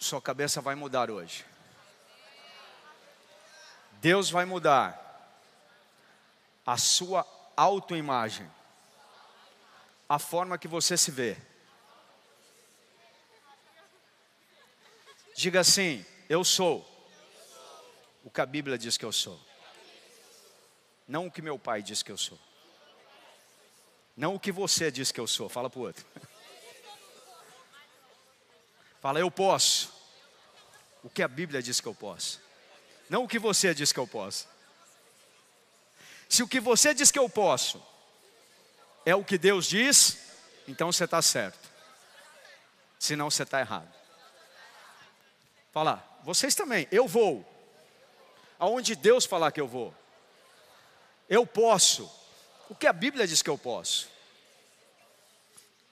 Sua cabeça vai mudar hoje. Deus vai mudar a sua autoimagem, a forma que você se vê. Diga assim: Eu sou o que a Bíblia diz que eu sou, não o que meu pai diz que eu sou, não o que você diz que eu sou. Fala para o outro. Fala, eu posso. O que a Bíblia diz que eu posso. Não o que você diz que eu posso. Se o que você diz que eu posso é o que Deus diz, então você está certo. Senão você está errado. Fala, vocês também, eu vou. Aonde Deus falar que eu vou. Eu posso. O que a Bíblia diz que eu posso.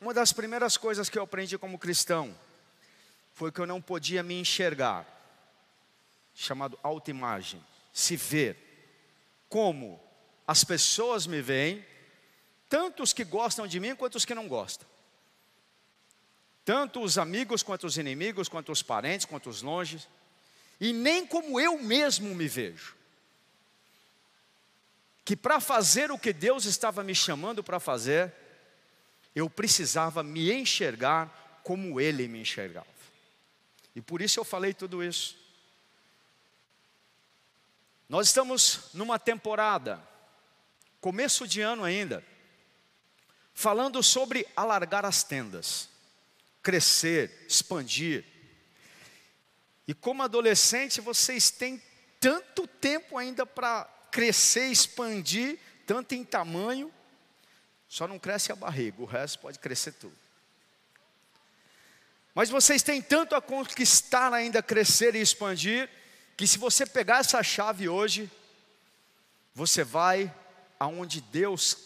Uma das primeiras coisas que eu aprendi como cristão foi que eu não podia me enxergar, chamado autoimagem, se ver como as pessoas me veem, tanto os que gostam de mim quanto os que não gostam. Tanto os amigos quanto os inimigos, quanto os parentes, quanto os longes, e nem como eu mesmo me vejo. Que para fazer o que Deus estava me chamando para fazer, eu precisava me enxergar como Ele me enxergava. E por isso eu falei tudo isso. Nós estamos numa temporada, começo de ano ainda, falando sobre alargar as tendas, crescer, expandir. E como adolescente, vocês têm tanto tempo ainda para crescer, expandir, tanto em tamanho, só não cresce a barriga, o resto pode crescer tudo. Mas vocês têm tanto a conquistar ainda, crescer e expandir, que se você pegar essa chave hoje, você vai aonde Deus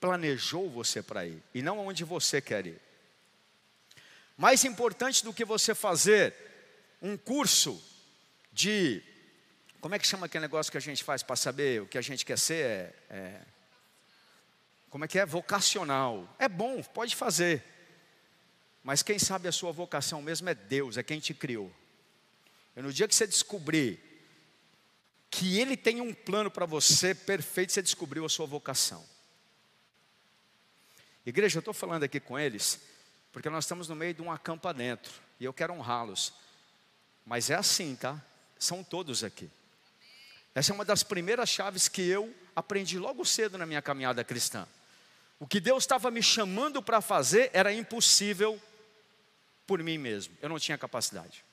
planejou você para ir, e não aonde você quer ir. Mais importante do que você fazer um curso de. Como é que chama aquele negócio que a gente faz para saber o que a gente quer ser? É, é, como é que é? Vocacional. É bom, pode fazer. Mas quem sabe a sua vocação mesmo é Deus, é quem te criou. E no dia que você descobrir que Ele tem um plano para você perfeito, você descobriu a sua vocação. Igreja, eu estou falando aqui com eles, porque nós estamos no meio de um acampa dentro, e eu quero honrá-los. Mas é assim, tá? São todos aqui. Essa é uma das primeiras chaves que eu aprendi logo cedo na minha caminhada cristã. O que Deus estava me chamando para fazer era impossível por mim mesmo, eu não tinha capacidade.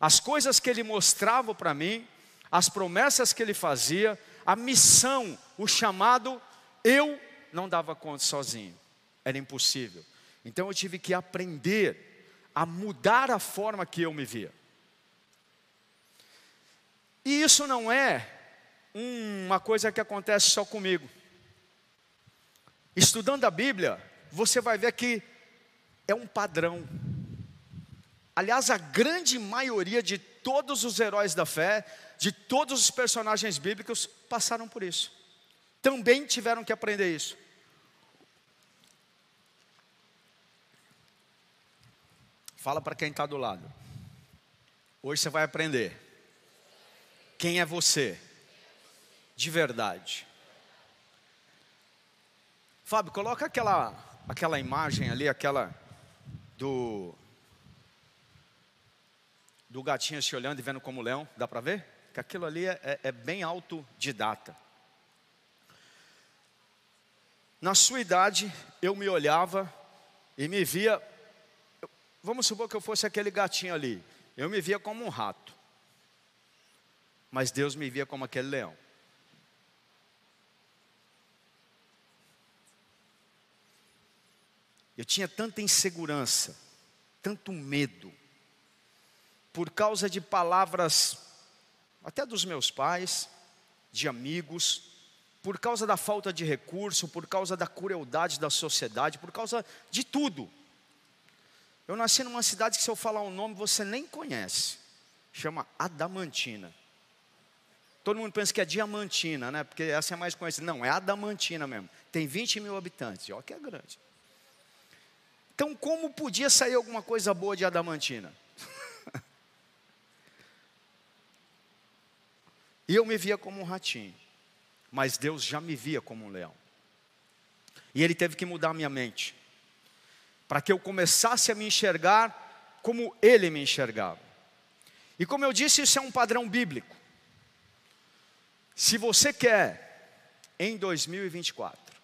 As coisas que ele mostrava para mim, as promessas que ele fazia, a missão, o chamado, eu não dava conta sozinho, era impossível. Então eu tive que aprender a mudar a forma que eu me via. E isso não é uma coisa que acontece só comigo. Estudando a Bíblia, você vai ver que é um padrão. Aliás, a grande maioria de todos os heróis da fé, de todos os personagens bíblicos, passaram por isso. Também tiveram que aprender isso. Fala para quem está do lado. Hoje você vai aprender. Quem é você? De verdade. Fábio, coloca aquela, aquela imagem ali, aquela do do gatinho se olhando e vendo como leão, dá para ver? Que aquilo ali é, é, é bem autodidata. Na sua idade, eu me olhava e me via, vamos supor que eu fosse aquele gatinho ali, eu me via como um rato, mas Deus me via como aquele leão. Eu tinha tanta insegurança, tanto medo, por causa de palavras, até dos meus pais, de amigos, por causa da falta de recurso, por causa da crueldade da sociedade, por causa de tudo. Eu nasci numa cidade que, se eu falar um nome, você nem conhece, chama Adamantina. Todo mundo pensa que é Diamantina, né? Porque essa é mais conhecida. Não, é Adamantina mesmo. Tem 20 mil habitantes, olha que é grande. Então, como podia sair alguma coisa boa de Adamantina? E eu me via como um ratinho, mas Deus já me via como um leão. E Ele teve que mudar minha mente, para que eu começasse a me enxergar como Ele me enxergava. E como eu disse, isso é um padrão bíblico. Se você quer, em 2024,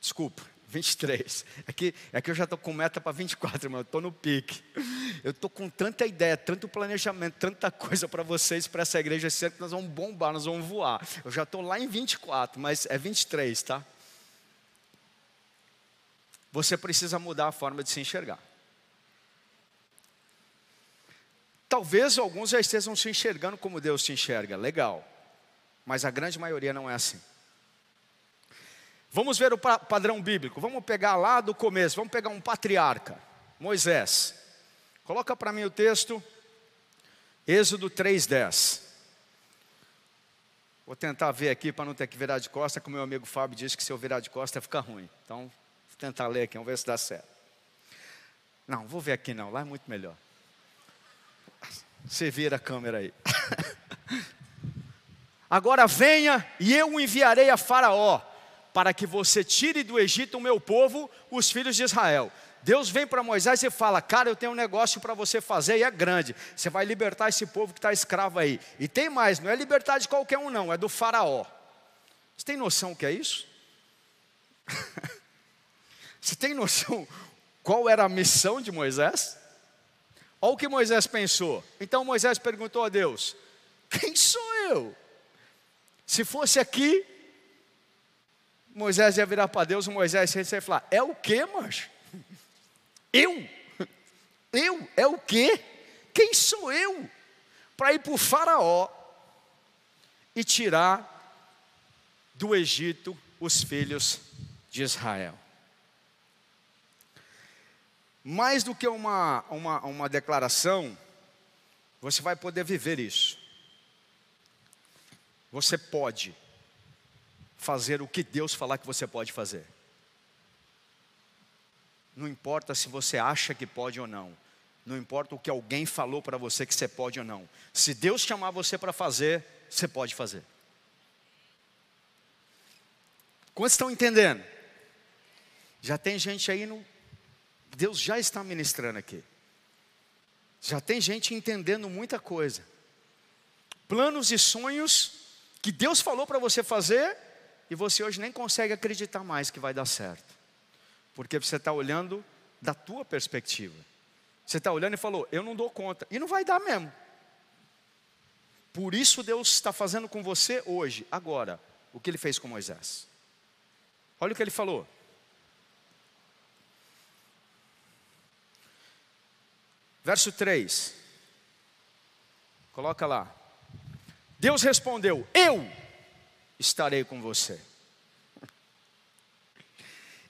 desculpa, 23. É que, é que eu já estou com meta para 24, mas eu estou no pique. Eu estou com tanta ideia, tanto planejamento, tanta coisa para vocês, para essa igreja ano, que nós vamos bombar, nós vamos voar. Eu já estou lá em 24, mas é 23, tá? Você precisa mudar a forma de se enxergar. Talvez alguns já estejam se enxergando como Deus te enxerga, legal. Mas a grande maioria não é assim. Vamos ver o padrão bíblico. Vamos pegar lá do começo. Vamos pegar um patriarca, Moisés. Coloca para mim o texto, Êxodo 3:10. Vou tentar ver aqui para não ter que virar de costa, como meu amigo Fábio disse que se eu virar de costa fica ruim. Então, vou tentar ler aqui, vamos ver se dá certo. Não, vou ver aqui não, lá é muito melhor. Você vira a câmera aí. Agora venha e eu o enviarei a Faraó para que você tire do Egito o meu povo, os filhos de Israel. Deus vem para Moisés e fala: Cara, eu tenho um negócio para você fazer e é grande. Você vai libertar esse povo que está escravo aí. E tem mais, não é libertar de qualquer um, não, é do Faraó. Você tem noção o que é isso? você tem noção qual era a missão de Moisés? Olha o que Moisés pensou. Então Moisés perguntou a Deus: Quem sou eu? Se fosse aqui, Moisés ia virar para Deus, Moisés ia falar: É o que, mas? Eu? Eu? É o que? Quem sou eu? Para ir para o Faraó e tirar do Egito os filhos de Israel. Mais do que uma, uma, uma declaração, você vai poder viver isso. Você pode fazer o que Deus falar que você pode fazer. Não importa se você acha que pode ou não. Não importa o que alguém falou para você que você pode ou não. Se Deus chamar você para fazer, você pode fazer. Quantos estão entendendo? Já tem gente aí no. Deus já está ministrando aqui. Já tem gente entendendo muita coisa. Planos e sonhos que Deus falou para você fazer e você hoje nem consegue acreditar mais que vai dar certo, porque você está olhando da tua perspectiva. Você está olhando e falou, eu não dou conta, e não vai dar mesmo. Por isso Deus está fazendo com você hoje, agora, o que ele fez com Moisés. Olha o que ele falou. Verso 3. Coloca lá. Deus respondeu: Eu estarei com você.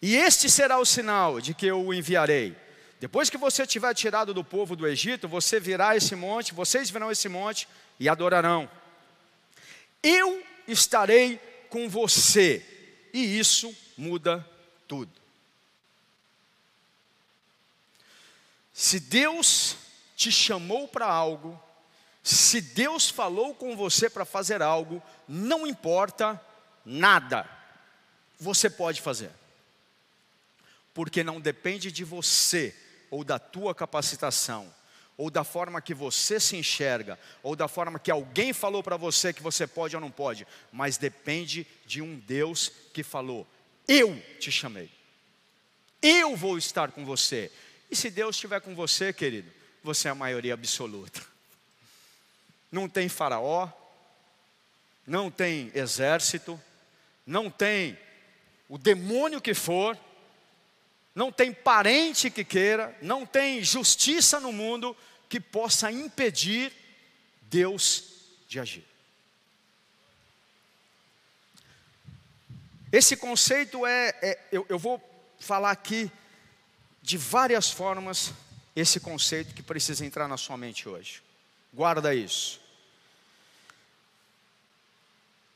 E este será o sinal de que eu o enviarei. Depois que você tiver tirado do povo do Egito, você virá esse monte, vocês virão esse monte e adorarão. Eu estarei com você, e isso muda tudo. Se Deus te chamou para algo, se Deus falou com você para fazer algo, não importa nada, você pode fazer. Porque não depende de você ou da tua capacitação, ou da forma que você se enxerga, ou da forma que alguém falou para você que você pode ou não pode, mas depende de um Deus que falou: Eu te chamei, eu vou estar com você. E se Deus estiver com você, querido, você é a maioria absoluta não tem faraó, não tem exército, não tem o demônio que for, não tem parente que queira, não tem justiça no mundo que possa impedir Deus de agir. Esse conceito é, é eu, eu vou falar aqui de várias formas esse conceito que precisa entrar na sua mente hoje. Guarda isso.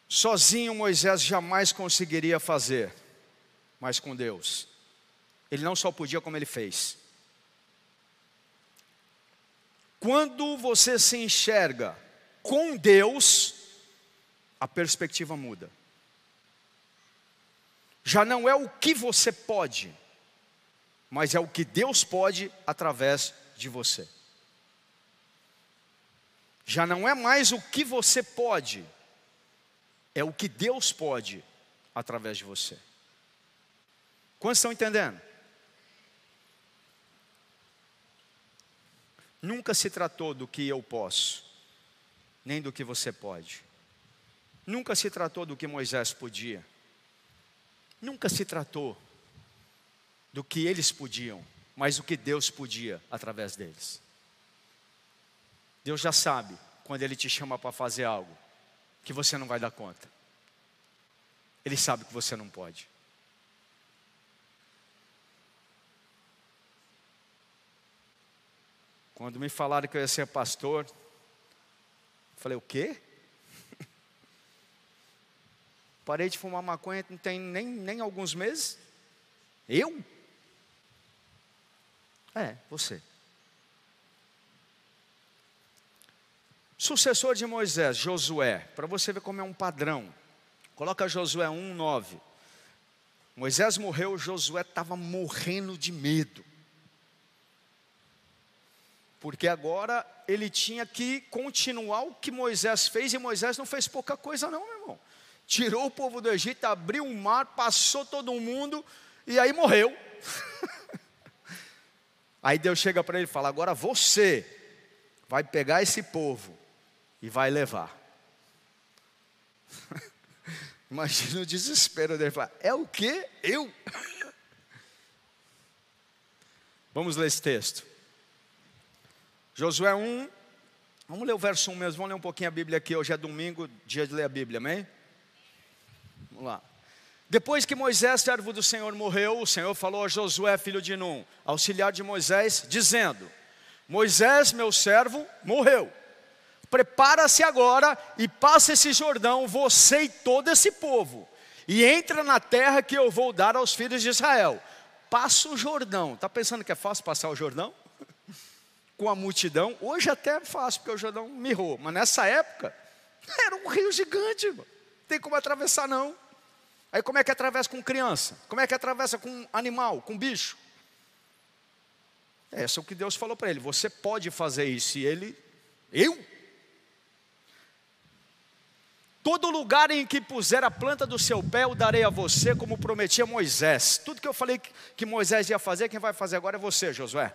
Sozinho Moisés jamais conseguiria fazer, mas com Deus. Ele não só podia, como ele fez. Quando você se enxerga com Deus, a perspectiva muda. Já não é o que você pode, mas é o que Deus pode através de você. Já não é mais o que você pode, é o que Deus pode através de você. Quantos estão entendendo? Nunca se tratou do que eu posso, nem do que você pode. Nunca se tratou do que Moisés podia. Nunca se tratou do que eles podiam, mas do que Deus podia através deles. Deus já sabe quando Ele te chama para fazer algo que você não vai dar conta. Ele sabe que você não pode. Quando me falaram que eu ia ser pastor, falei, o quê? Parei de fumar maconha não tem nem, nem alguns meses. Eu? É, você. Sucessor de Moisés, Josué, para você ver como é um padrão. Coloca Josué 1, 9. Moisés morreu, Josué estava morrendo de medo. Porque agora ele tinha que continuar o que Moisés fez, e Moisés não fez pouca coisa, não, meu irmão. Tirou o povo do Egito, abriu o mar, passou todo mundo, e aí morreu. aí Deus chega para ele e fala: Agora você vai pegar esse povo e vai levar. Imagina o desespero dele. Falar, é o que? Eu? Vamos ler esse texto. Josué 1, vamos ler o verso 1 mesmo, vamos ler um pouquinho a Bíblia aqui. Hoje é domingo, dia de ler a Bíblia, amém? Vamos lá. Depois que Moisés, servo do Senhor, morreu, o Senhor falou a Josué, filho de Num, auxiliar de Moisés, dizendo: Moisés, meu servo, morreu prepara-se agora e passa esse Jordão, você e todo esse povo, e entra na terra que eu vou dar aos filhos de Israel. Passa o Jordão. Está pensando que é fácil passar o Jordão? Com a multidão. Hoje até é fácil, porque o Jordão mirrou. Mas nessa época, era um rio gigante. Não tem como atravessar, não. Aí como é que atravessa com criança? Como é que atravessa com animal, com bicho? Isso é o que Deus falou para ele. Você pode fazer isso. E ele, eu? Todo lugar em que puser a planta do seu pé, eu darei a você, como prometia Moisés. Tudo que eu falei que Moisés ia fazer, quem vai fazer agora é você, Josué.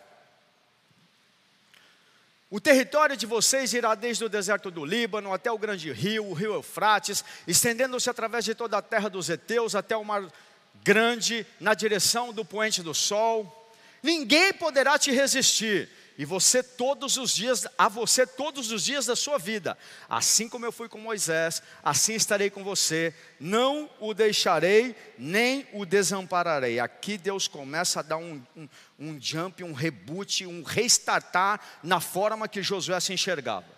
O território de vocês irá desde o deserto do Líbano até o grande rio, o rio Eufrates, estendendo-se através de toda a terra dos heteus até o mar grande, na direção do poente do sol. Ninguém poderá te resistir e você todos os dias, a você todos os dias da sua vida. Assim como eu fui com Moisés, assim estarei com você. Não o deixarei, nem o desampararei. Aqui Deus começa a dar um, um, um jump, um reboot, um restartar na forma que Josué se enxergava.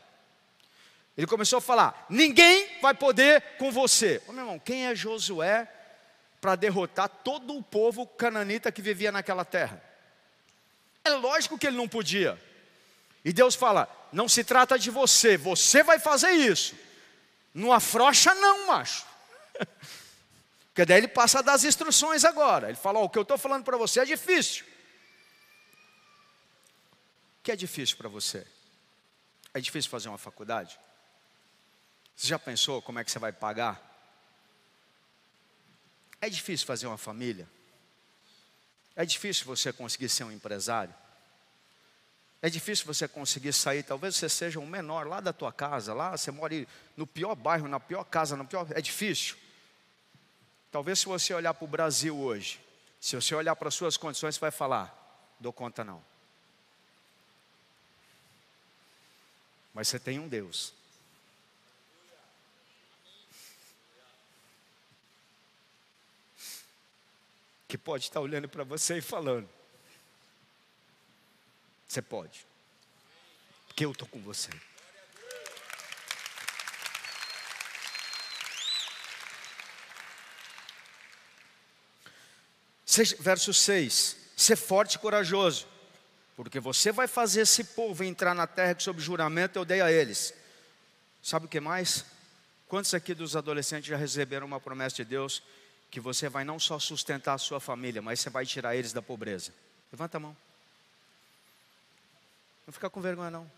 Ele começou a falar: ninguém vai poder com você. Ô, meu irmão, quem é Josué para derrotar todo o povo cananita que vivia naquela terra? É lógico que ele não podia. E Deus fala: não se trata de você, você vai fazer isso. Não afrocha, não, macho. Porque daí ele passa das instruções agora. Ele fala: oh, o que eu estou falando para você é difícil. O que é difícil para você? É difícil fazer uma faculdade? Você já pensou como é que você vai pagar? É difícil fazer uma família? É difícil você conseguir ser um empresário. É difícil você conseguir sair, talvez você seja um menor lá da tua casa, lá você mora no pior bairro, na pior casa, no pior, é difícil. Talvez se você olhar para o Brasil hoje, se você olhar para as suas condições, você vai falar, dou conta não. Mas você tem um Deus que pode estar olhando para você e falando: Você pode, porque eu estou com você. Verso 6: Ser forte e corajoso, porque você vai fazer esse povo entrar na terra que, sob juramento, eu dei a eles. Sabe o que mais? Quantos aqui dos adolescentes já receberam uma promessa de Deus que você vai não só sustentar a sua família, mas você vai tirar eles da pobreza? Levanta a mão. Não fica com vergonha não.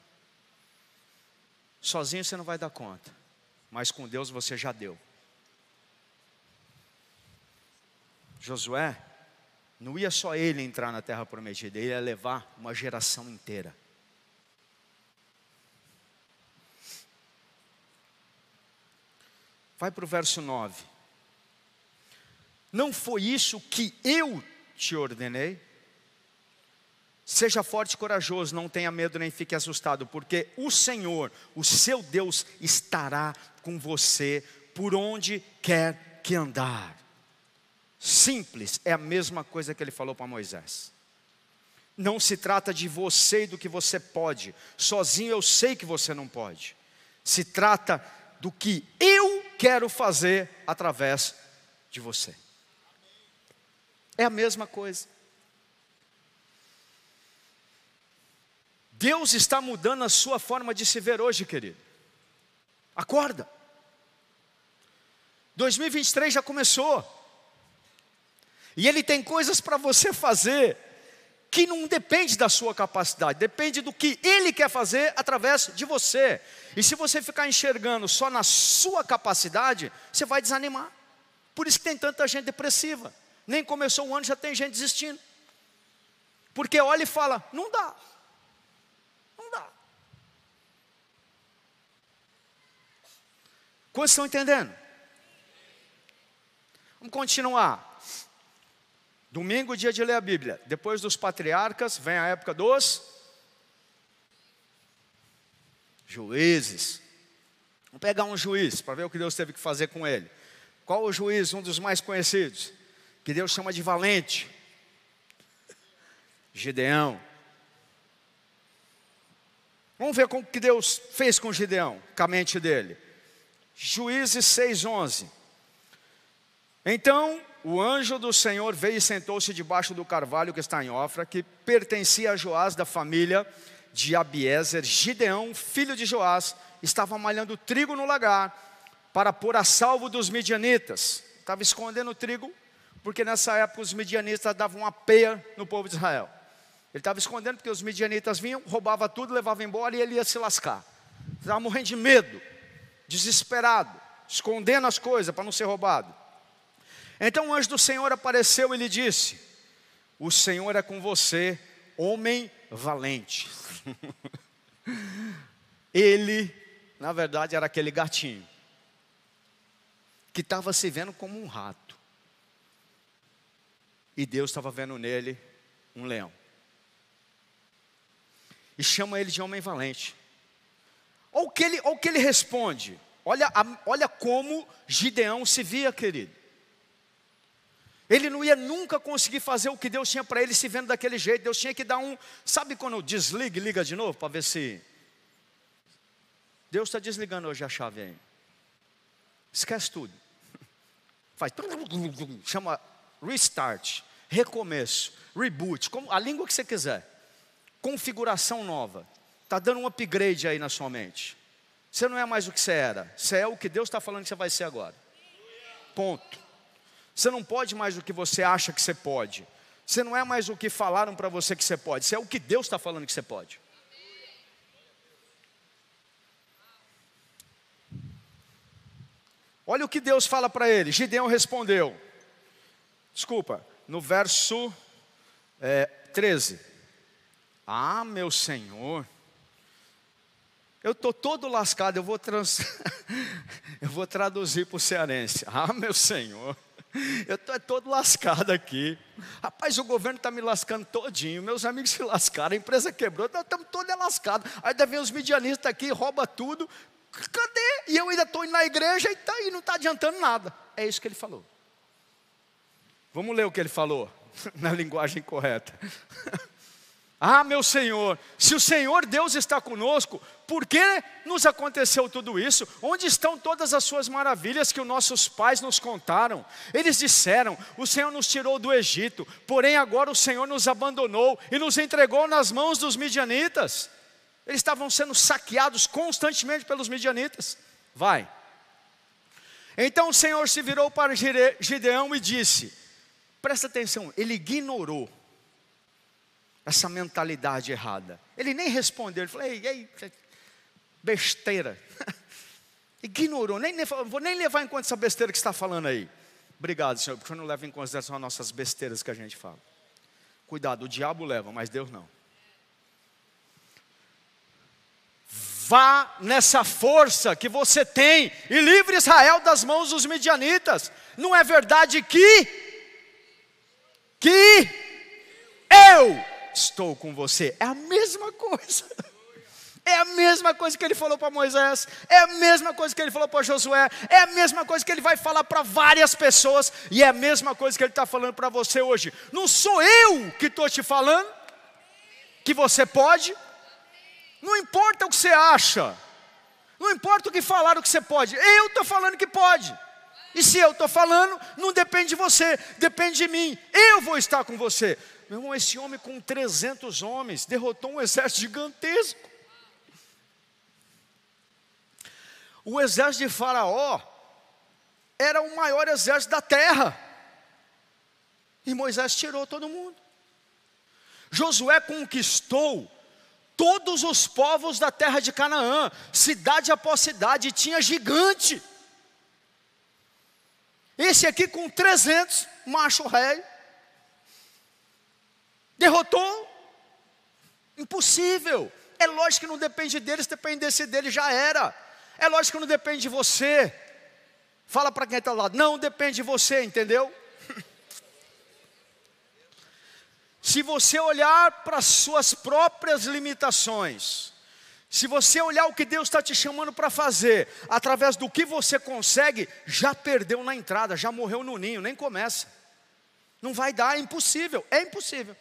Sozinho você não vai dar conta, mas com Deus você já deu. Josué, não ia só ele entrar na terra prometida, ele ia levar uma geração inteira. Vai para o verso 9. Não foi isso que eu te ordenei? Seja forte e corajoso, não tenha medo nem fique assustado, porque o Senhor, o seu Deus, estará com você por onde quer que andar. Simples, é a mesma coisa que ele falou para Moisés. Não se trata de você e do que você pode, sozinho eu sei que você não pode. Se trata do que eu quero fazer através de você. É a mesma coisa. Deus está mudando a sua forma de se ver hoje, querido. Acorda. 2023 já começou. E Ele tem coisas para você fazer que não depende da sua capacidade, depende do que Ele quer fazer através de você. E se você ficar enxergando só na sua capacidade, você vai desanimar. Por isso que tem tanta gente depressiva. Nem começou o ano, já tem gente desistindo. Porque olha e fala: não dá. Não dá. Quantos estão entendendo? Vamos continuar. Domingo, dia de ler a Bíblia. Depois dos patriarcas, vem a época dos juízes. Vamos pegar um juiz para ver o que Deus teve que fazer com ele. Qual o juiz? Um dos mais conhecidos, que Deus chama de valente. Gideão. Vamos ver o que Deus fez com Gideão, com a mente dele. Juízes 6,11. Então o anjo do Senhor veio e sentou-se debaixo do carvalho que está em Ofra, que pertencia a Joás da família de Abiezer. Gideão, filho de Joás, estava malhando trigo no lagar para pôr a salvo dos midianitas. Estava escondendo o trigo, porque nessa época os midianitas davam uma peia no povo de Israel. Ele estava escondendo porque os midianitas vinham, roubavam tudo, levavam embora e ele ia se lascar. Estava morrendo de medo, desesperado, escondendo as coisas para não ser roubado. Então o anjo do Senhor apareceu e lhe disse: O Senhor é com você, homem valente. Ele, na verdade, era aquele gatinho que estava se vendo como um rato. E Deus estava vendo nele um leão. E chama ele de homem valente. Olha o que ele, olha o que ele responde. Olha, olha como Gideão se via, querido. Ele não ia nunca conseguir fazer o que Deus tinha para ele se vendo daquele jeito. Deus tinha que dar um. Sabe quando desliga e liga de novo para ver se. Deus está desligando hoje a chave aí. Esquece tudo. Faz. Chama restart, recomeço, reboot, como, a língua que você quiser. Configuração nova. Está dando um upgrade aí na sua mente. Você não é mais o que você era. Você é o que Deus está falando que você vai ser agora. Ponto. Você não pode mais o que você acha que você pode. Você não é mais o que falaram para você que você pode. Você é o que Deus está falando que você pode. Olha o que Deus fala para ele. Gideão respondeu. Desculpa, no verso é, 13. Ah, meu Senhor. Eu estou todo lascado, eu vou, trans... eu vou traduzir para o cearense. Ah, meu Senhor. Eu estou todo lascado aqui. Rapaz, o governo está me lascando todinho. Meus amigos se lascaram, a empresa quebrou, nós estamos todos lascados. Aí vem os midianistas aqui, rouba tudo. Cadê? E eu ainda estou indo na igreja e, tá, e não está adiantando nada. É isso que ele falou. Vamos ler o que ele falou, na linguagem correta. Ah, meu Senhor, se o Senhor Deus está conosco, por que nos aconteceu tudo isso? Onde estão todas as suas maravilhas que os nossos pais nos contaram? Eles disseram: O Senhor nos tirou do Egito, porém agora o Senhor nos abandonou e nos entregou nas mãos dos midianitas. Eles estavam sendo saqueados constantemente pelos midianitas. Vai. Então o Senhor se virou para Gideão e disse: Presta atenção, ele ignorou essa mentalidade errada. Ele nem respondeu, ele falou: Ei, ei, besteira. Ignorou, nem, nem, vou nem levar em conta essa besteira que está falando aí. Obrigado, Senhor, porque eu não leva em consideração as nossas besteiras que a gente fala. Cuidado, o diabo leva, mas Deus não. Vá nessa força que você tem e livre Israel das mãos dos medianitas. Não é verdade que que eu estou com você? É a mesma coisa. É a mesma coisa que ele falou para Moisés, é a mesma coisa que ele falou para Josué, é a mesma coisa que ele vai falar para várias pessoas, e é a mesma coisa que ele está falando para você hoje. Não sou eu que estou te falando que você pode, não importa o que você acha, não importa o que falaram que você pode, eu estou falando que pode. E se eu estou falando, não depende de você, depende de mim. Eu vou estar com você. Meu irmão, esse homem com 300 homens derrotou um exército gigantesco. O exército de Faraó era o maior exército da terra. E Moisés tirou todo mundo. Josué conquistou todos os povos da terra de Canaã, cidade após cidade, tinha gigante. Esse aqui com 300, macho rei, derrotou. Impossível. É lógico que não depende dele, se dependesse dele já era. É lógico que não depende de você. Fala para quem está ao lado, não depende de você, entendeu? Se você olhar para as suas próprias limitações, se você olhar o que Deus está te chamando para fazer, através do que você consegue, já perdeu na entrada, já morreu no ninho, nem começa. Não vai dar, é impossível, é impossível.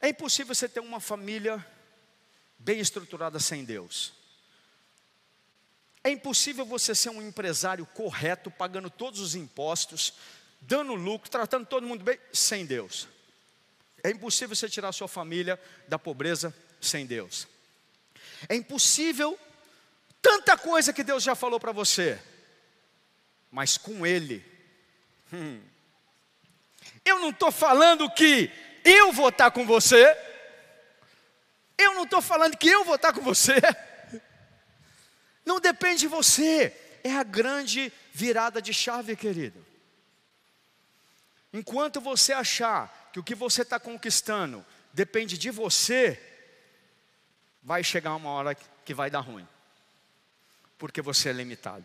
É impossível você ter uma família bem estruturada sem Deus. É impossível você ser um empresário correto, pagando todos os impostos, dando lucro, tratando todo mundo bem, sem Deus. É impossível você tirar sua família da pobreza sem Deus. É impossível tanta coisa que Deus já falou para você, mas com Ele. Hum. Eu não estou falando que eu vou estar com você. Eu não estou falando que eu vou estar com você. Não depende de você. É a grande virada de chave, querido. Enquanto você achar que o que você está conquistando depende de você, vai chegar uma hora que vai dar ruim, porque você é limitado.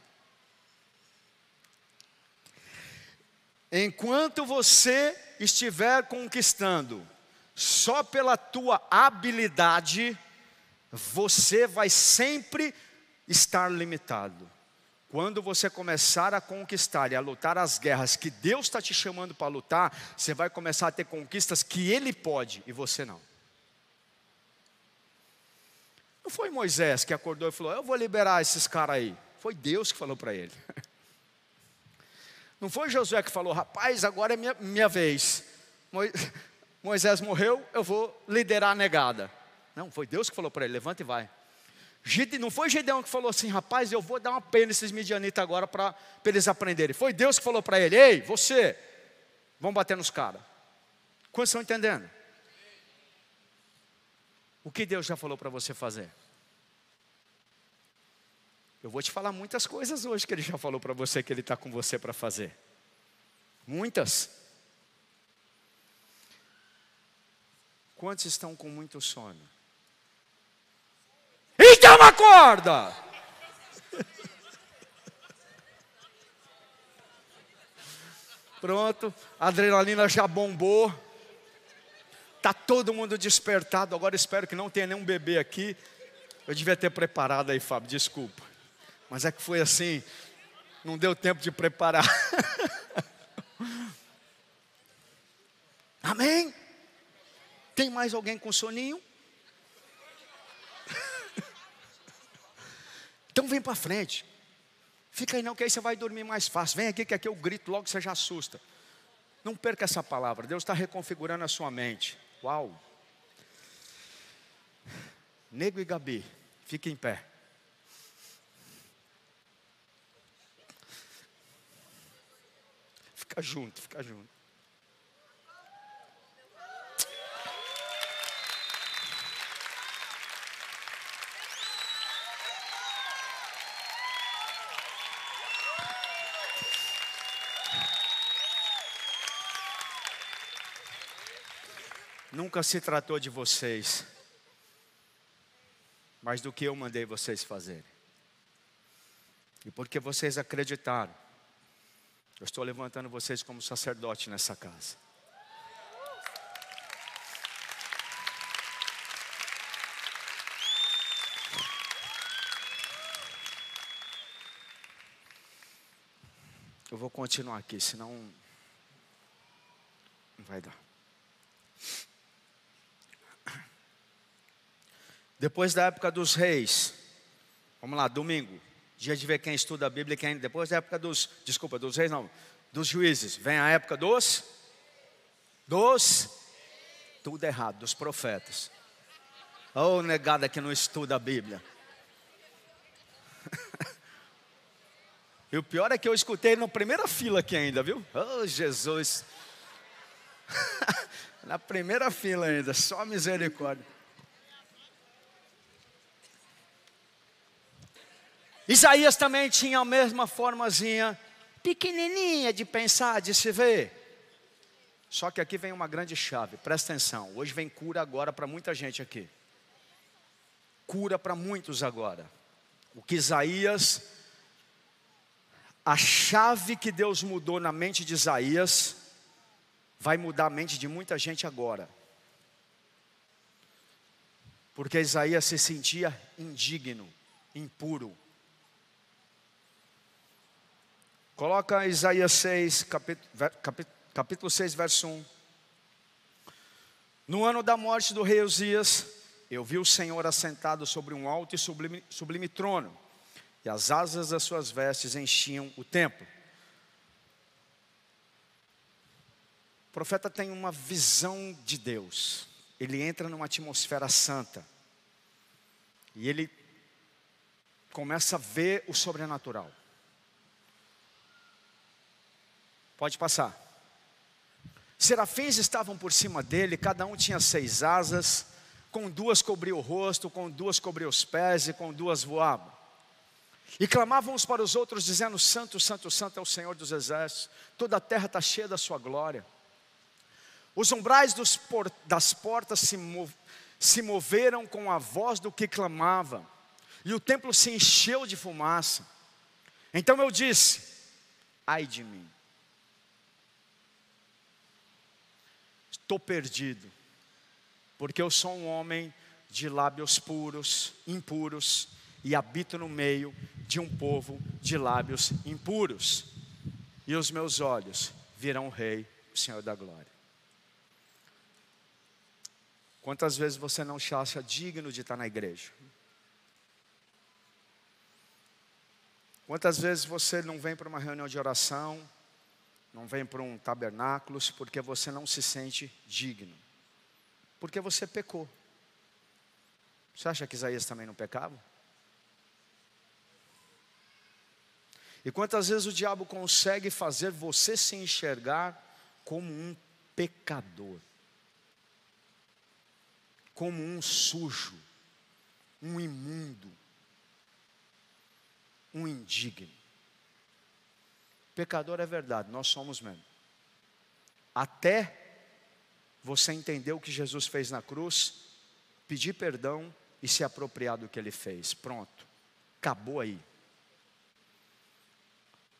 Enquanto você estiver conquistando só pela tua habilidade, você vai sempre estar limitado. Quando você começar a conquistar e a lutar as guerras que Deus está te chamando para lutar, você vai começar a ter conquistas que Ele pode e você não. Não foi Moisés que acordou e falou: Eu vou liberar esses caras aí. Foi Deus que falou para ele. Não foi Josué que falou: Rapaz, agora é minha, minha vez. Moisés morreu, eu vou liderar a negada. Não, foi Deus que falou para ele: Levanta e vai. Não foi Gideão que falou assim, rapaz, eu vou dar uma pena nesses midianitas agora para eles aprenderem. Foi Deus que falou para ele, ei, você, vamos bater nos caras. Quantos estão entendendo? O que Deus já falou para você fazer? Eu vou te falar muitas coisas hoje que Ele já falou para você que Ele está com você para fazer. Muitas. Quantos estão com muito sono? Então acorda! Pronto, a adrenalina já bombou. Tá todo mundo despertado. Agora espero que não tenha nenhum bebê aqui. Eu devia ter preparado aí, Fábio, desculpa. Mas é que foi assim, não deu tempo de preparar. Amém? Tem mais alguém com soninho? Então vem para frente. Fica aí não, que aí você vai dormir mais fácil. Vem aqui, que aqui eu grito logo, você já assusta. Não perca essa palavra. Deus está reconfigurando a sua mente. Uau! Nego e Gabi, fiquem em pé. Fica junto, fica junto. Nunca se tratou de vocês, mas do que eu mandei vocês fazerem. E porque vocês acreditaram, eu estou levantando vocês como sacerdote nessa casa. Eu vou continuar aqui, senão não vai dar. Depois da época dos reis, vamos lá, domingo, dia de ver quem estuda a Bíblia, quem depois da época dos, desculpa, dos reis não, dos juízes, vem a época dos dos tudo errado, dos profetas. Oh, negada que não estuda a Bíblia. e o pior é que eu escutei na primeira fila aqui ainda, viu? Oh, Jesus. na primeira fila ainda, só misericórdia. Isaías também tinha a mesma formazinha, pequenininha de pensar, de se ver. Só que aqui vem uma grande chave, presta atenção. Hoje vem cura agora para muita gente aqui. Cura para muitos agora. O que Isaías, a chave que Deus mudou na mente de Isaías, vai mudar a mente de muita gente agora. Porque Isaías se sentia indigno, impuro. Coloca Isaías 6, capítulo, capítulo 6, verso 1. No ano da morte do rei Uzias, eu vi o Senhor assentado sobre um alto e sublime, sublime trono, e as asas das suas vestes enchiam o templo. O profeta tem uma visão de Deus. Ele entra numa atmosfera santa. E ele começa a ver o sobrenatural. Pode passar. Serafins estavam por cima dele, cada um tinha seis asas, com duas cobria o rosto, com duas cobria os pés e com duas voavam. E clamavam uns para os outros, dizendo: Santo, Santo, Santo é o Senhor dos exércitos, toda a terra está cheia da sua glória. Os umbrais por, das portas se, mov, se moveram com a voz do que clamava, e o templo se encheu de fumaça. Então eu disse: Ai de mim, estou perdido, porque eu sou um homem de lábios puros, impuros, e habito no meio de um povo de lábios impuros, e os meus olhos virão o Rei, o Senhor da Glória. Quantas vezes você não se acha digno de estar na igreja? Quantas vezes você não vem para uma reunião de oração não vem para um tabernáculo porque você não se sente digno. Porque você pecou. Você acha que Isaías também não pecava? E quantas vezes o diabo consegue fazer você se enxergar como um pecador, como um sujo, um imundo, um indigno. Pecador é verdade, nós somos mesmo. Até você entender o que Jesus fez na cruz, pedir perdão e se apropriar do que ele fez. Pronto, acabou aí.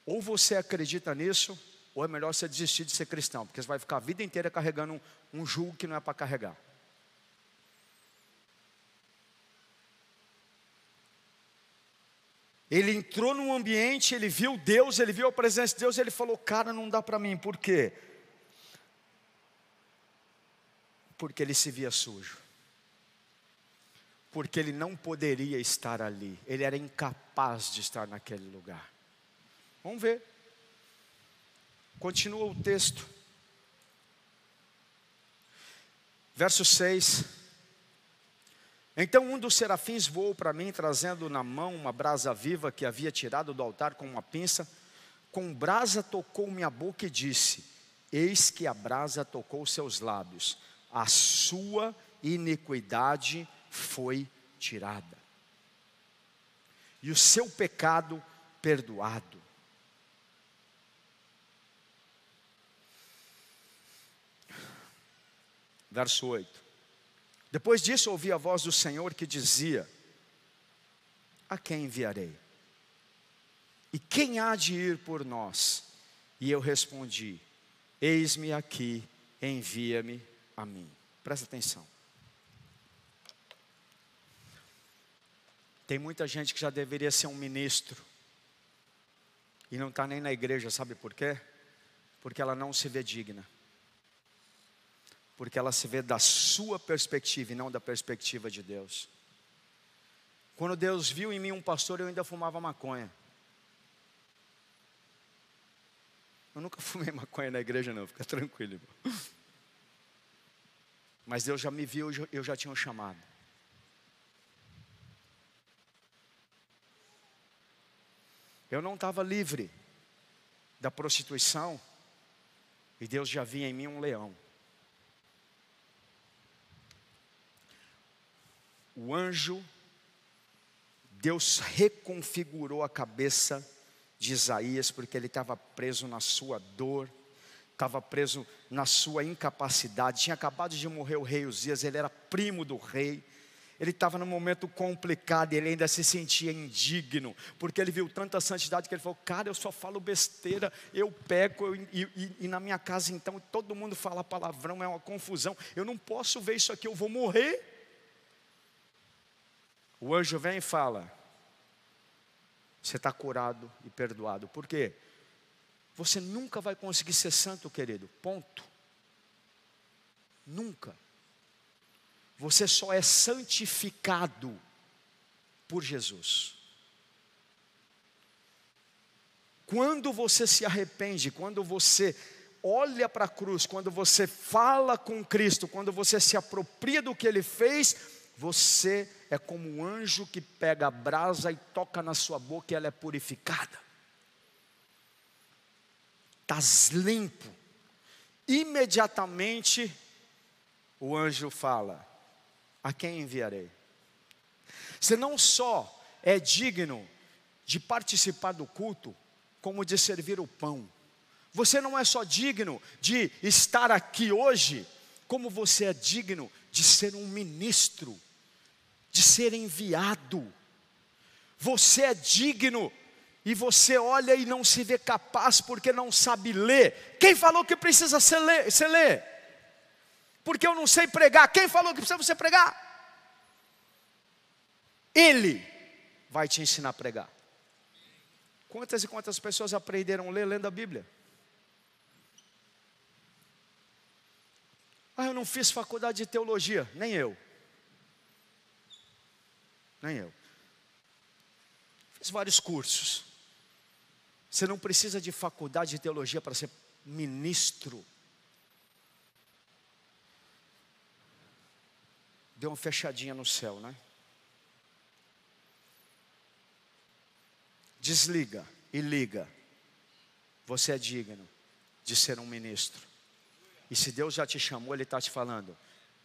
Ou você acredita nisso, ou é melhor você desistir de ser cristão, porque você vai ficar a vida inteira carregando um, um que não é para carregar. Ele entrou num ambiente, ele viu Deus, ele viu a presença de Deus, ele falou: Cara, não dá para mim, por quê? Porque ele se via sujo, porque ele não poderia estar ali, ele era incapaz de estar naquele lugar. Vamos ver, continua o texto, verso 6. Então um dos serafins voou para mim, trazendo na mão uma brasa viva que havia tirado do altar com uma pinça. com brasa tocou minha boca e disse: Eis que a brasa tocou seus lábios, a sua iniquidade foi tirada, e o seu pecado perdoado. Verso 8. Depois disso ouvi a voz do Senhor que dizia: A quem enviarei? E quem há de ir por nós? E eu respondi: Eis-me aqui, envia-me a mim. Presta atenção. Tem muita gente que já deveria ser um ministro e não está nem na igreja, sabe por quê? Porque ela não se vê digna. Porque ela se vê da sua perspectiva e não da perspectiva de Deus. Quando Deus viu em mim um pastor, eu ainda fumava maconha. Eu nunca fumei maconha na igreja, não, fica tranquilo. Irmão. Mas Deus já me viu, eu já tinha um chamado. Eu não estava livre da prostituição, e Deus já via em mim um leão. O anjo, Deus reconfigurou a cabeça de Isaías, porque ele estava preso na sua dor, estava preso na sua incapacidade. Tinha acabado de morrer o rei Uzias, ele era primo do rei. Ele estava num momento complicado ele ainda se sentia indigno, porque ele viu tanta santidade que ele falou: Cara, eu só falo besteira, eu peco, eu, e, e, e na minha casa então todo mundo fala palavrão, é uma confusão. Eu não posso ver isso aqui, eu vou morrer. O anjo vem e fala: você está curado e perdoado. Por quê? Você nunca vai conseguir ser santo, querido. Ponto. Nunca. Você só é santificado por Jesus. Quando você se arrepende, quando você olha para a cruz, quando você fala com Cristo, quando você se apropria do que Ele fez, você é como um anjo que pega a brasa e toca na sua boca e ela é purificada. Estás limpo. Imediatamente o anjo fala: A quem enviarei? Você não só é digno de participar do culto, como de servir o pão. Você não é só digno de estar aqui hoje, como você é digno de ser um ministro, de ser enviado. Você é digno e você olha e não se vê capaz porque não sabe ler. Quem falou que precisa ser ler? Ser ler? Porque eu não sei pregar. Quem falou que precisa você pregar? Ele vai te ensinar a pregar. Quantas e quantas pessoas aprenderam a ler lendo a Bíblia? Ah, eu não fiz faculdade de teologia, nem eu. Nem eu. Fiz vários cursos. Você não precisa de faculdade de teologia para ser ministro. Deu uma fechadinha no céu, né? Desliga e liga. Você é digno de ser um ministro. E se Deus já te chamou, Ele está te falando.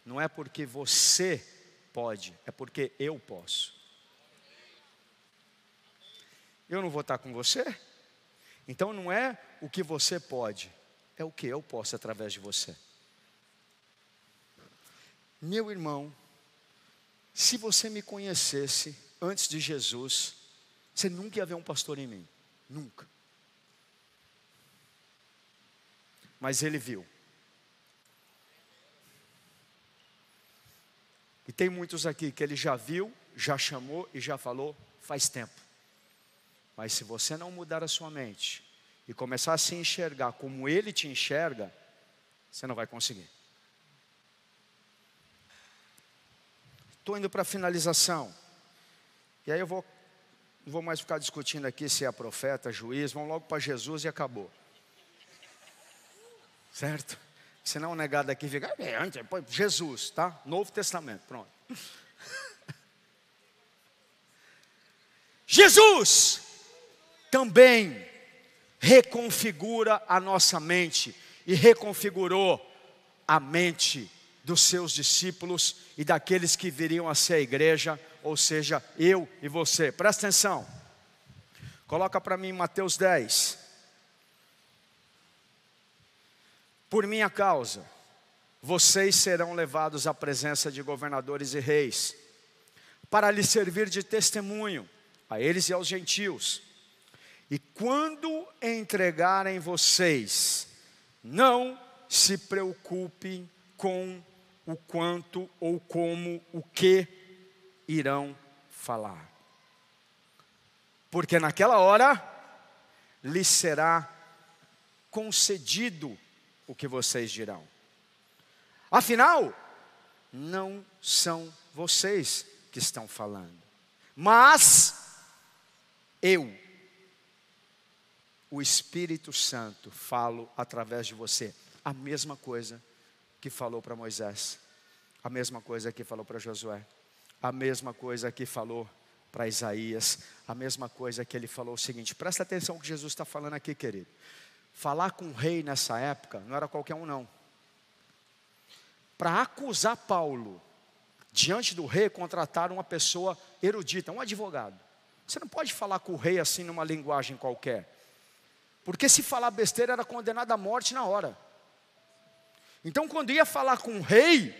Não é porque você pode, é porque eu posso. Eu não vou estar com você? Então não é o que você pode, é o que eu posso através de você. Meu irmão, se você me conhecesse antes de Jesus, você nunca ia ver um pastor em mim, nunca. Mas ele viu. E tem muitos aqui que ele já viu, já chamou e já falou faz tempo. Mas se você não mudar a sua mente e começar a se enxergar como ele te enxerga, você não vai conseguir. Estou indo para a finalização. E aí eu vou, não vou mais ficar discutindo aqui se é profeta, juiz, vamos logo para Jesus e acabou. Certo? Senão o negado aqui fica, é, Jesus, tá? Novo Testamento, pronto. Jesus também reconfigura a nossa mente e reconfigurou a mente dos seus discípulos e daqueles que viriam a ser a igreja, ou seja, eu e você. Presta atenção. Coloca para mim Mateus 10. Por minha causa, vocês serão levados à presença de governadores e reis, para lhes servir de testemunho a eles e aos gentios. E quando entregarem vocês, não se preocupem com o quanto ou como o que irão falar. Porque naquela hora lhes será concedido o que vocês dirão. Afinal, não são vocês que estão falando, mas eu, o Espírito Santo, falo através de você a mesma coisa que falou para Moisés, a mesma coisa que falou para Josué, a mesma coisa que falou para Isaías, a mesma coisa que ele falou o seguinte: presta atenção o que Jesus está falando aqui, querido. Falar com o rei nessa época não era qualquer um, não. Para acusar Paulo diante do rei, contrataram uma pessoa erudita, um advogado. Você não pode falar com o rei assim numa linguagem qualquer. Porque se falar besteira era condenado à morte na hora. Então, quando ia falar com o rei,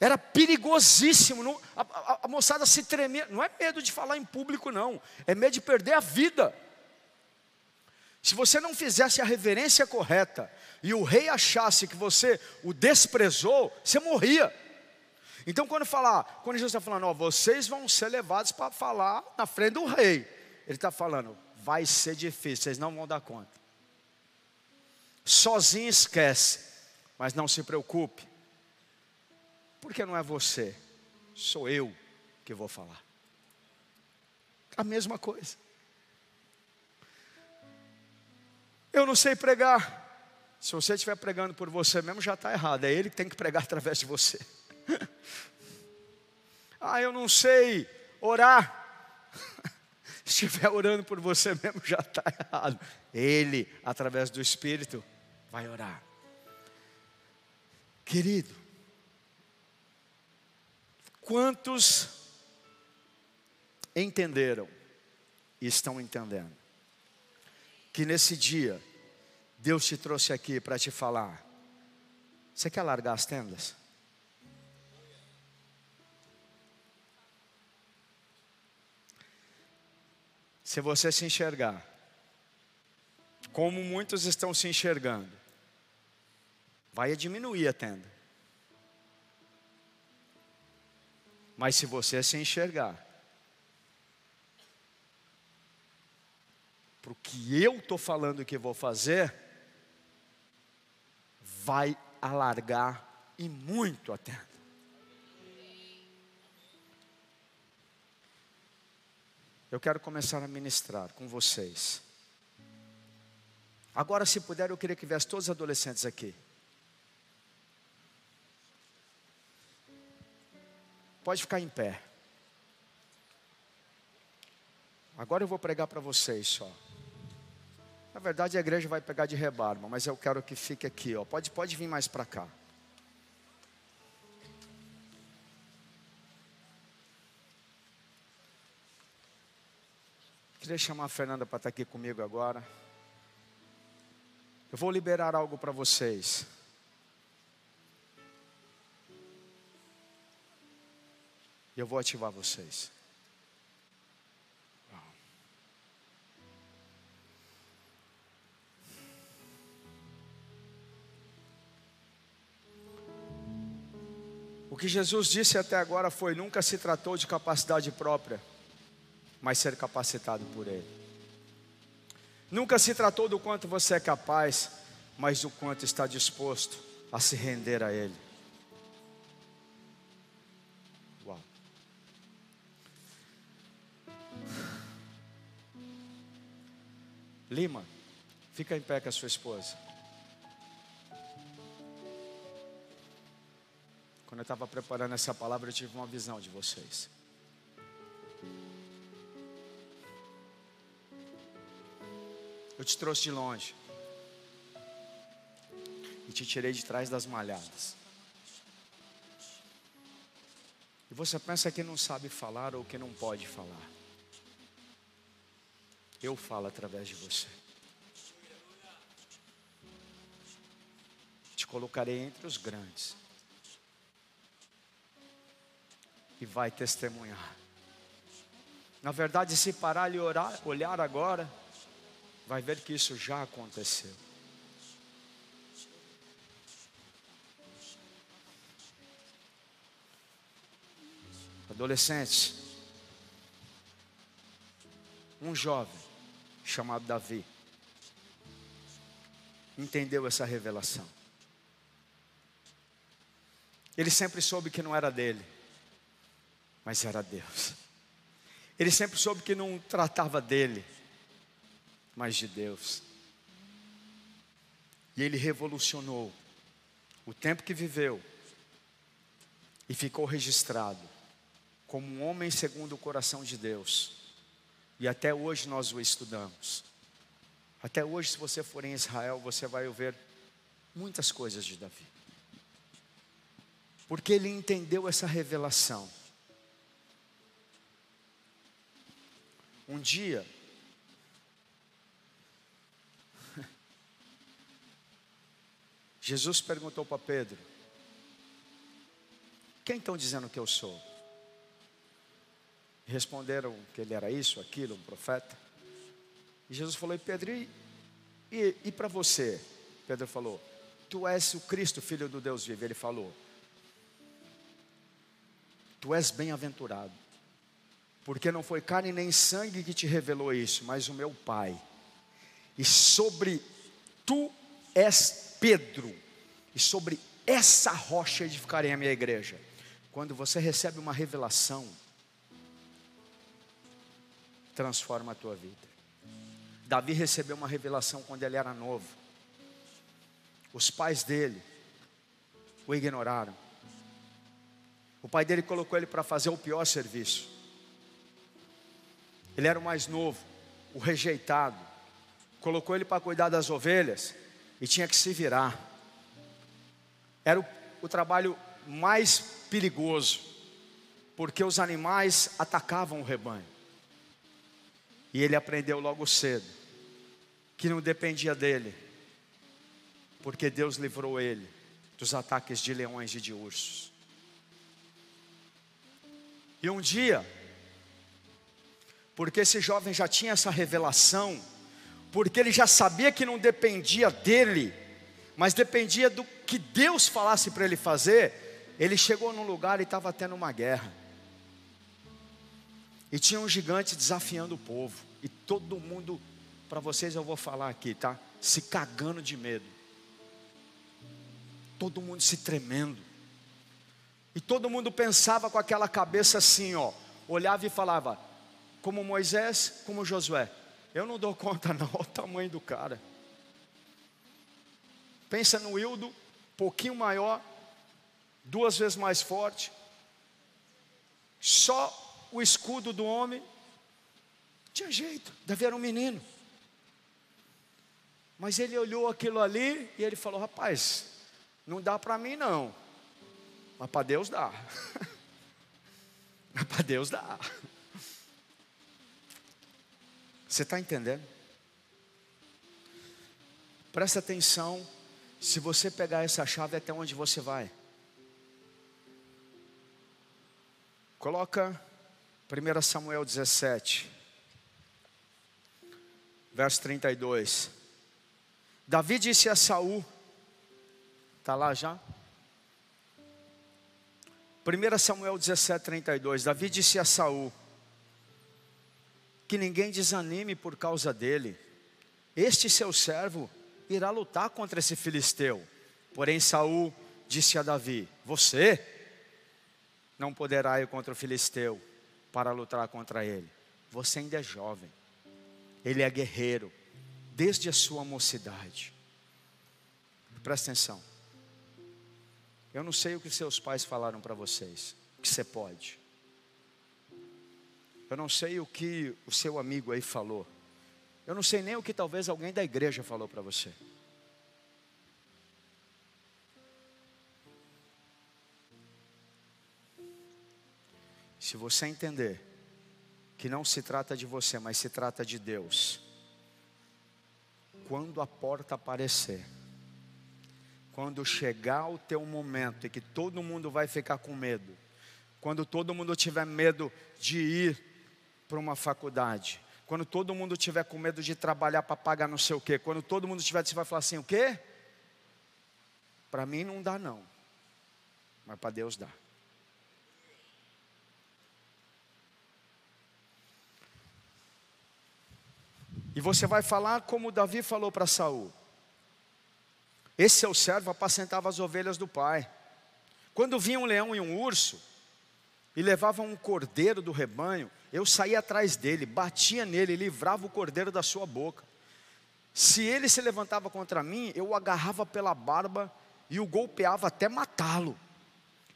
era perigosíssimo. Não, a, a, a, moçada se tremia. Não é medo de falar em público, não. É medo de perder a vida. Se você não fizesse a reverência correta e o rei achasse que você o desprezou, você morria. Então, quando falar, quando Jesus está falando, ó, vocês vão ser levados para falar na frente do rei, ele está falando, vai ser difícil, vocês não vão dar conta. Sozinho esquece, mas não se preocupe, porque não é você, sou eu que vou falar. A mesma coisa. Eu não sei pregar. Se você estiver pregando por você mesmo, já está errado. É Ele que tem que pregar através de você. ah, eu não sei orar. Se estiver orando por você mesmo, já está errado. Ele, através do Espírito, vai orar. Querido, quantos entenderam e estão entendendo que nesse dia Deus te trouxe aqui para te falar: você quer largar as tendas? se você se enxergar, como muitos estão se enxergando, vai diminuir a tenda. Mas se você se enxergar, para o que eu estou falando que vou fazer, vai alargar e muito a tenda. eu quero começar a ministrar com vocês. Agora, se puder, eu queria que viesse todos os adolescentes aqui. Pode ficar em pé. Agora eu vou pregar para vocês só. Na verdade, a igreja vai pegar de rebarba, mas eu quero que fique aqui, ó. Pode, pode vir mais para cá. Queria chamar a Fernanda para estar aqui comigo agora. Eu vou liberar algo para vocês. E eu vou ativar vocês. O que Jesus disse até agora foi: nunca se tratou de capacidade própria mas ser capacitado por Ele. Nunca se tratou do quanto você é capaz, mas do quanto está disposto a se render a Ele. Uau. Lima, fica em pé com a sua esposa. Quando eu estava preparando essa palavra, eu tive uma visão de vocês. Eu te trouxe de longe. E te tirei de trás das malhadas. E você pensa que não sabe falar ou que não pode falar. Eu falo através de você. Te colocarei entre os grandes. E vai testemunhar. Na verdade, se parar e orar, olhar agora, vai ver que isso já aconteceu. Adolescentes, um jovem chamado Davi entendeu essa revelação. Ele sempre soube que não era dele, mas era Deus. Ele sempre soube que não tratava dele, mas de Deus. E ele revolucionou o tempo que viveu e ficou registrado como um homem segundo o coração de Deus. E até hoje nós o estudamos. Até hoje, se você for em Israel, você vai ouvir muitas coisas de Davi. Porque ele entendeu essa revelação. Um dia, Jesus perguntou para Pedro: Quem estão dizendo que eu sou? Responderam que ele era isso, aquilo, um profeta. E Jesus falou: E Pedro, e, e, e para você? Pedro falou: Tu és o Cristo, filho do Deus vivo. Ele falou: Tu és bem-aventurado porque não foi carne nem sangue que te revelou isso, mas o meu Pai. E sobre tu és Pedro, e sobre essa rocha edificarei a minha igreja. Quando você recebe uma revelação, transforma a tua vida. Davi recebeu uma revelação quando ele era novo. Os pais dele o ignoraram. O pai dele colocou ele para fazer o pior serviço. Ele era o mais novo, o rejeitado. Colocou ele para cuidar das ovelhas e tinha que se virar. Era o, o trabalho mais perigoso, porque os animais atacavam o rebanho. E ele aprendeu logo cedo que não dependia dele, porque Deus livrou ele dos ataques de leões e de ursos. E um dia, porque esse jovem já tinha essa revelação, porque ele já sabia que não dependia dele, mas dependia do que Deus falasse para ele fazer. Ele chegou num lugar e estava tendo uma guerra, e tinha um gigante desafiando o povo, e todo mundo, para vocês eu vou falar aqui, tá? Se cagando de medo, todo mundo se tremendo, e todo mundo pensava com aquela cabeça assim, ó, olhava e falava: como Moisés, como Josué. Eu não dou conta não, o tamanho do cara. Pensa no Hildo, pouquinho maior, duas vezes mais forte. Só o escudo do homem. Tinha jeito, Davi era um menino. Mas ele olhou aquilo ali e ele falou: Rapaz, não dá para mim não, mas para Deus dá. mas para Deus dá. Você está entendendo? Presta atenção, se você pegar essa chave, até onde você vai? Coloca 1 Samuel 17, verso 32. Davi disse a Saul, está lá já? 1 Samuel 17, 32. Davi disse a Saul: que ninguém desanime por causa dele. Este seu servo irá lutar contra esse filisteu. Porém Saul disse a Davi: Você não poderá ir contra o filisteu para lutar contra ele. Você ainda é jovem. Ele é guerreiro desde a sua mocidade. Presta atenção. Eu não sei o que seus pais falaram para vocês, que você pode. Eu não sei o que o seu amigo aí falou, Eu não sei nem o que talvez alguém da igreja falou para você. Se você entender que não se trata de você, mas se trata de Deus, quando a porta aparecer, quando chegar o teu momento e que todo mundo vai ficar com medo, quando todo mundo tiver medo de ir para uma faculdade, quando todo mundo tiver com medo de trabalhar para pagar não sei o quê, quando todo mundo tiver, você vai falar assim: o quê? Para mim não dá, não, mas para Deus dá. E você vai falar como Davi falou para Saul. Esse seu servo apacentava as ovelhas do pai. Quando vinha um leão e um urso, e levava um cordeiro do rebanho, eu saía atrás dele, batia nele, livrava o cordeiro da sua boca. Se ele se levantava contra mim, eu o agarrava pela barba e o golpeava até matá-lo.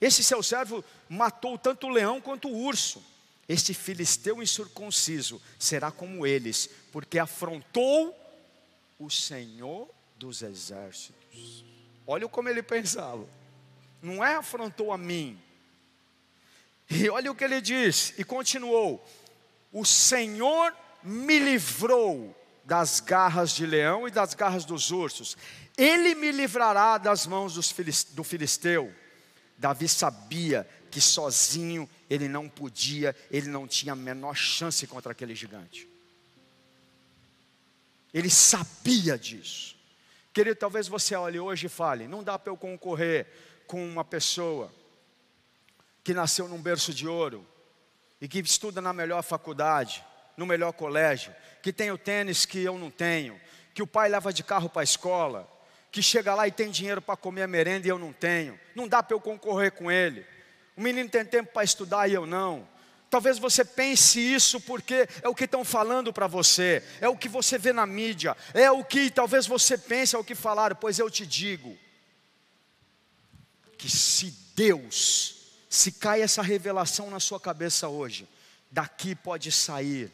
Esse seu servo matou tanto o leão quanto o urso. Este filisteu incircunciso será como eles, porque afrontou o Senhor dos exércitos. Olha como ele pensava. Não é afrontou a mim. E olha o que ele diz, e continuou: O Senhor me livrou das garras de leão e das garras dos ursos, ele me livrará das mãos do filisteu. Davi sabia que sozinho ele não podia, ele não tinha a menor chance contra aquele gigante. Ele sabia disso. Querido, talvez você olhe hoje e fale: não dá para eu concorrer com uma pessoa que nasceu num berço de ouro e que estuda na melhor faculdade, no melhor colégio, que tem o tênis que eu não tenho, que o pai leva de carro para a escola, que chega lá e tem dinheiro para comer a merenda e eu não tenho. Não dá para eu concorrer com ele. O menino tem tempo para estudar e eu não. Talvez você pense isso porque é o que estão falando para você, é o que você vê na mídia, é o que talvez você pense, é o que falaram, pois eu te digo que se Deus, se cai essa revelação na sua cabeça hoje, daqui pode sair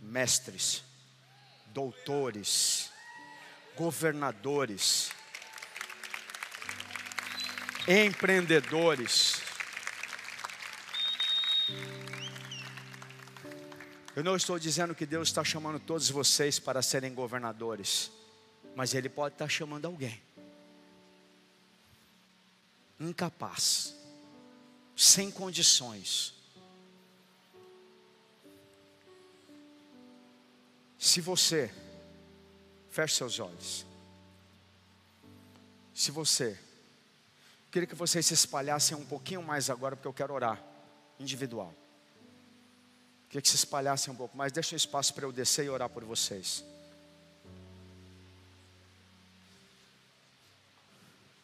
mestres, doutores, governadores, empreendedores. Eu não estou dizendo que Deus está chamando todos vocês para serem governadores, mas Ele pode estar chamando alguém incapaz, sem condições. Se você, feche seus olhos, se você Queria que vocês se espalhassem um pouquinho mais agora, porque eu quero orar, individual. Queria que se espalhassem um pouco mais. Deixa um espaço para eu descer e orar por vocês.